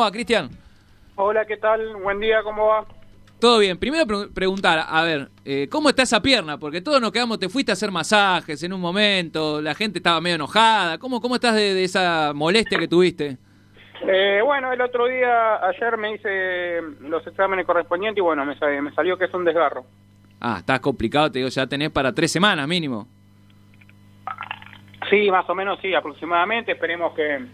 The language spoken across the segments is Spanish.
va, Cristian? Hola, ¿qué tal? Buen día, ¿cómo va? Todo bien. Primero pre- preguntar, a ver, eh, ¿cómo está esa pierna? Porque todos nos quedamos, te fuiste a hacer masajes en un momento, la gente estaba medio enojada. ¿Cómo, cómo estás de, de esa molestia que tuviste? Eh, bueno, el otro día, ayer me hice los exámenes correspondientes y bueno, me, sa- me salió que es un desgarro. Ah, está complicado, te digo, ya tenés para tres semanas mínimo. Sí, más o menos sí, aproximadamente. Esperemos que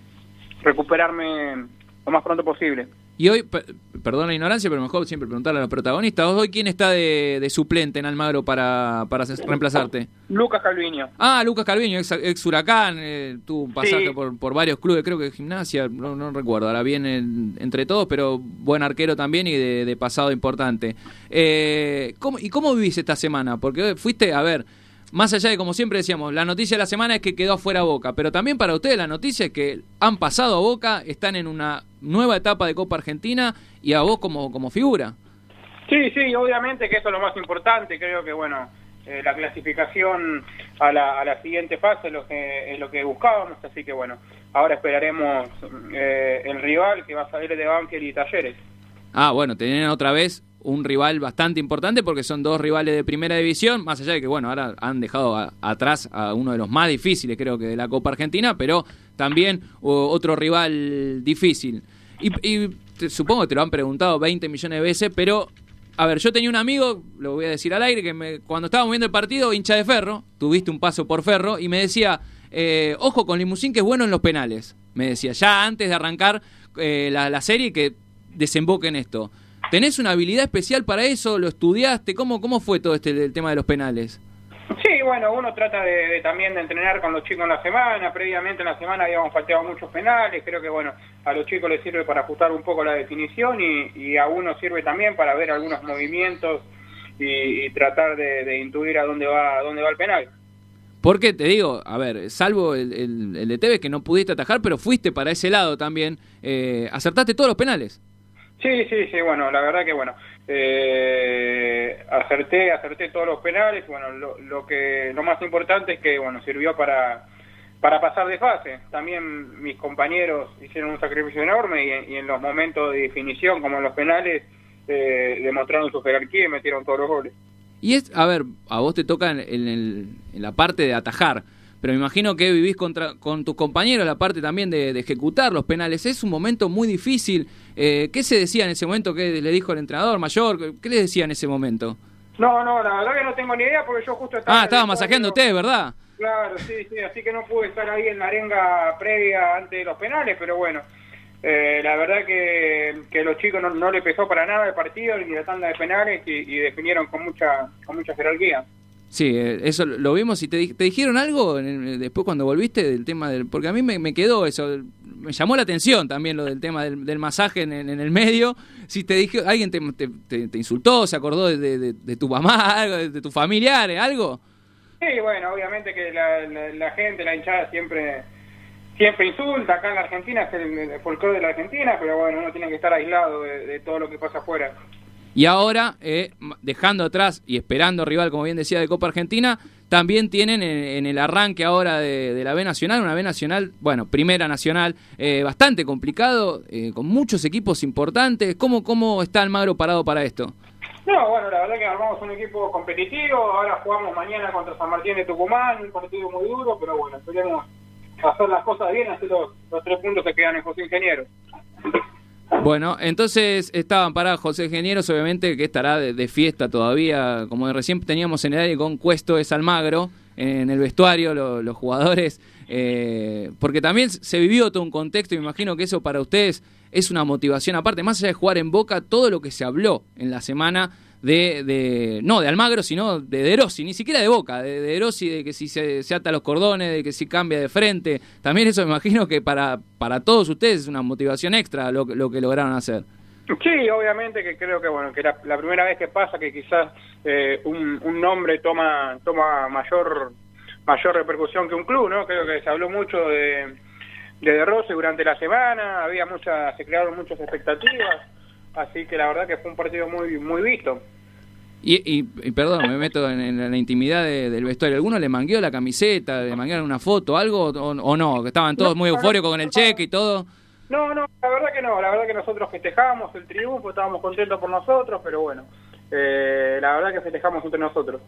recuperarme lo más pronto posible. Y hoy, per- perdón la ignorancia, pero mejor siempre preguntarle a los protagonistas. ¿Hoy quién está de, de suplente en Almagro para, para ses- reemplazarte? Lucas Calviño. Ah, Lucas Calviño, ex, ex Huracán, eh, tuvo un pasaje Sí. por, por varios clubes, creo que gimnasia, no, no recuerdo, ahora bien en- entre todos, pero buen arquero también y de, de pasado importante. Eh, ¿cómo- ¿Y cómo vivís esta semana? Porque fuiste, a ver, más allá de como siempre decíamos, la noticia de la semana es que quedó afuera Boca, pero también para ustedes la noticia es que han pasado a Boca, están en una nueva etapa de Copa Argentina y a vos como, como figura. Sí, sí, obviamente que eso es lo más importante. Creo que, bueno, eh, la clasificación a la, a la siguiente fase es lo, que, es lo que buscábamos. Así que, bueno, ahora esperaremos eh, el rival que va a salir de Banfield y Talleres. Ah, bueno, tenían otra vez un rival bastante importante porque son dos rivales de primera división, más allá de que, bueno, ahora han dejado atrás a uno de los más difíciles, creo que de la Copa Argentina, pero también otro rival difícil. Y, supongo que te lo han preguntado 20 millones de veces, pero, a ver, yo tenía un amigo, lo voy a decir al aire, que me- cuando estábamos viendo el partido, hincha de Ferro, tuviste un paso por Ferro, y me decía, eh, ojo con Limusín que es bueno en los penales, me decía, ya antes de arrancar eh, la serie que desemboque en esto. ¿Tenés una habilidad especial para eso? ¿Lo estudiaste? ¿Cómo, cómo fue todo este el tema de los penales? Sí, bueno, uno trata de, de también de entrenar con los chicos en la semana. Previamente en la semana habíamos faltado muchos penales. Creo que, bueno, a los chicos les sirve para ajustar un poco la definición y, y a uno sirve también para ver algunos movimientos y, y tratar de, de intuir a dónde va, a dónde va el penal. Porque te digo, a ver, salvo el, el, el de Tevez que no pudiste atajar, pero fuiste para ese lado también, eh, acertaste todos los penales. Sí, sí, sí, bueno, la verdad que bueno, eh, acerté, acerté todos los penales, bueno, lo, lo que lo más importante es que bueno, sirvió para para pasar de fase. También mis compañeros hicieron un sacrificio enorme y, en- los momentos de definición, como en los penales, eh, demostraron su jerarquía y metieron todos los goles. Y es, a ver, a vos te toca en el- en la parte de atajar, pero me imagino que vivís contra, con tus compañeros la parte también de, de ejecutar los penales. Es un momento muy difícil. Eh, ¿Qué se decía en ese momento? ¿Qué le dijo el entrenador mayor? ¿Qué le decía en ese momento? No, no, la verdad que no tengo ni idea porque yo justo estaba... Ah, estaba masajeando usted, ¿verdad? Claro, sí, sí, así que no pude estar ahí en la arenga previa antes de los penales, pero bueno, eh, la verdad que, que los chicos no, no le pesó para nada el partido ni la tanda de penales y, y definieron con mucha con mucha jerarquía. Sí, eh, eso lo vimos y te, te dijeron algo el- después cuando volviste del tema del... Porque a mí me, quedó eso, me llamó la atención también lo del tema del, del masaje en, en el medio. Si te dije, alguien te, te, te- insultó, se acordó de, tu mamá, algo, de, de tus familiares, algo. Sí, bueno, obviamente que la, la, la gente, la hinchada siempre siempre insulta, acá en la Argentina es el, el folclore de la Argentina, pero bueno, uno tiene que estar aislado de, de todo lo que pasa afuera. Y ahora, eh, dejando atrás y esperando rival, como bien decía, de Copa Argentina, también tienen en, el arranque ahora de, la B Nacional, una B Nacional, bueno, primera nacional, eh, bastante complicado, eh, con muchos equipos importantes. ¿Cómo, ¿Cómo está Almagro parado para esto? No, bueno, la verdad que armamos un equipo competitivo, ahora jugamos mañana contra San Martín de Tucumán, un partido muy duro, pero bueno, esperemos hacer las cosas bien, así los, los tres puntos se quedan en José Ingeniero. Bueno, entonces estaban parados José Ingenieros, obviamente que estará de, de fiesta todavía, como recién teníamos en el aire con Cuesto es Almagro, en el vestuario, lo- los jugadores, eh, porque también se vivió todo un contexto, y me imagino que eso para ustedes es una motivación, aparte, más allá de jugar en Boca, todo lo que se habló en la semana de, de no de Almagro, sino de De Rossi, ni siquiera de Boca, de, de Rossi, de que si se, ata los cordones, de que si cambia de frente, también eso me imagino que para, para todos ustedes es una motivación extra lo, lo que lograron hacer. Sí, obviamente que creo que bueno que la, la primera vez que pasa que quizás eh, un, un nombre toma toma mayor mayor repercusión que un club, ¿no? Creo que se habló mucho de de, de Rossi durante la semana, había muchas se crearon muchas expectativas, así que la verdad que fue un partido muy muy visto. Y, y, y perdón, me meto en, en la intimidad de- del vestuario. ¿Alguno le mangueó la camiseta, le manguearon una foto, algo o, o no? Que estaban todos No, muy eufóricos con el cheque y todo. No, no, la verdad que no, la verdad que nosotros festejamos el triunfo, estábamos contentos por nosotros, pero bueno, eh, la verdad que festejamos entre nosotros.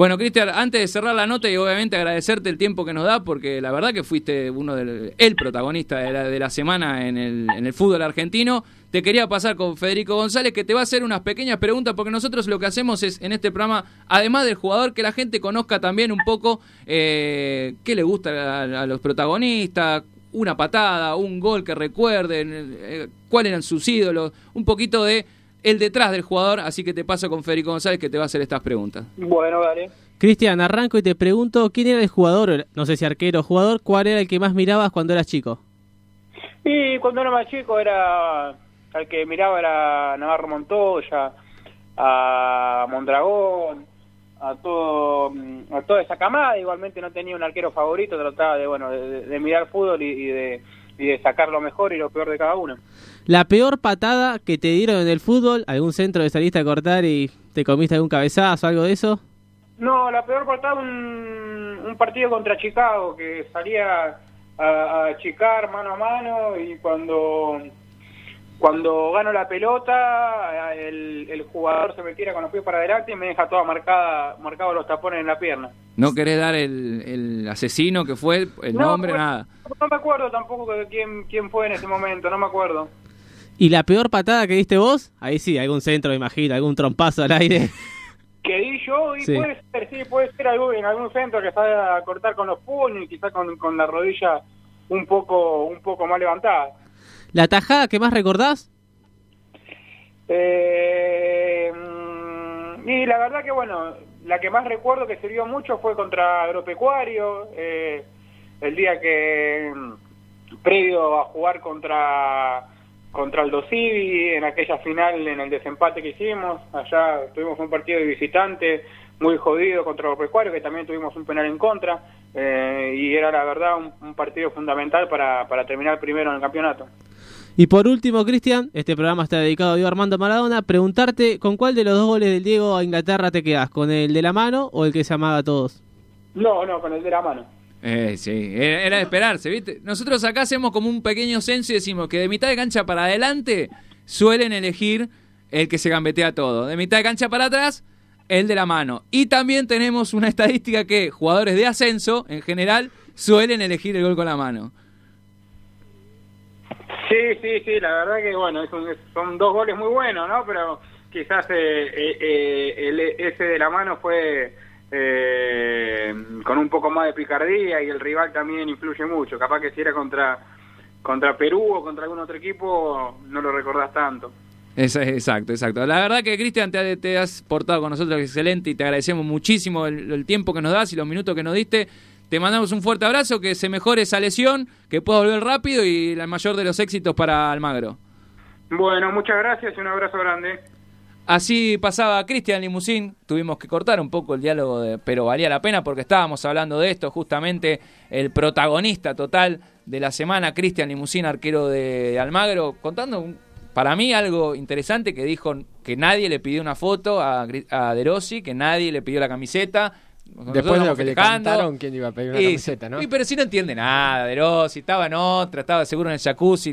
Bueno, Cristian, antes de cerrar la nota y obviamente agradecerte el tiempo que nos da, porque la verdad que fuiste uno del el protagonista de la, de la semana en el, en el fútbol argentino, te quería pasar con Federico González, que te va a hacer unas pequeñas preguntas, porque nosotros lo que hacemos es en este programa, además del jugador, que la gente conozca también un poco eh, qué le gusta a, a los protagonistas, una patada, un gol que recuerden, eh, cuáles eran sus ídolos, un poquito de el detrás del jugador, así que te paso con Federico González que te va a hacer estas preguntas. Bueno, dale. Cristian, arranco y te pregunto, ¿quién era el jugador, no sé si arquero o jugador, cuál era el que más mirabas cuando eras chico? Y cuando era más chico era, al que miraba era Navarro Montoya, a Mondragón, a todo a toda esa camada, igualmente no tenía un arquero favorito, trataba de bueno de, de mirar fútbol y, y de y de sacar lo mejor y lo peor de cada uno. La peor patada que te dieron en el fútbol, algún centro de saliste a cortar y te comiste algún cabezazo, algo de eso? No, la peor patada un, un partido contra Chicago, que salía a, a achicar mano a mano y cuando cuando gano la pelota, el, el, jugador se me tira con los pies para adelante y me deja toda marcada, marcados los tapones en la pierna. ¿No querés dar el, el asesino que fue, el no, nombre, pues, nada? No me acuerdo tampoco de quién, quién fue en ese momento, no me acuerdo. ¿Y la peor patada que diste vos? Ahí sí, algún centro, imagino, algún trompazo al aire. Que di yo, y sí. puede ser, sí, puede ser algún, en algún centro que sabe a cortar con los puños y quizás con, con la rodilla un poco, un poco más levantada. ¿La tajada que más recordás? Eh, y la verdad que, bueno, la que más recuerdo que sirvió mucho fue contra Agropecuario, eh, el día que, previo a jugar contra contra el Dosivi, en aquella final, en el desempate que hicimos, allá tuvimos un partido de visitante muy jodido contra Agropecuario, que también tuvimos un penal en contra, eh, y era la verdad un, un partido fundamental para, para terminar primero en el campeonato. Y por último, Cristian, este programa está dedicado a Diego Armando Maradona. Preguntarte con cuál de los dos goles del Diego a Inglaterra te quedas, ¿con el de la mano o el que se amaga a todos? No, no, con el de la mano. Eh, sí, era, era de esperarse, ¿viste? Nosotros acá hacemos como un pequeño censo y decimos que de mitad de cancha para adelante suelen elegir el que se gambetea todo. De mitad de cancha para atrás, el de la mano. Y también tenemos una estadística que jugadores de ascenso, en general, suelen elegir el gol con la mano. Sí, sí, sí, la verdad que bueno, son, son dos goles muy buenos, ¿no? Pero quizás eh, eh, el, ese de la mano fue eh, con un poco más de picardía y el rival también influye mucho. Capaz que si era contra contra Perú o contra algún otro equipo no lo recordás tanto. Es exacto, exacto. La verdad que Cristian te, has portado con nosotros excelente y te agradecemos muchísimo el tiempo que nos das y los minutos que nos diste. Te mandamos un fuerte abrazo, que se mejore esa lesión, que pueda volver rápido y el mayor de los éxitos para Almagro. Bueno, muchas gracias y un abrazo grande. Así pasaba Cristian Limusín, tuvimos que cortar un poco el diálogo, de, pero valía la pena porque estábamos hablando de esto, justamente el protagonista total de la semana, Cristian Limusín, arquero de, de Almagro, contando un, para mí algo interesante que dijo que nadie le pidió una foto a, a De Rossi, que nadie le pidió la camiseta, Después de lo que le cantaron, ¿quién iba a pedir una y, camiseta, no? Y, pero si no entiende nada, De Rossi, estaba en otra, estaba seguro en el jacuzzi,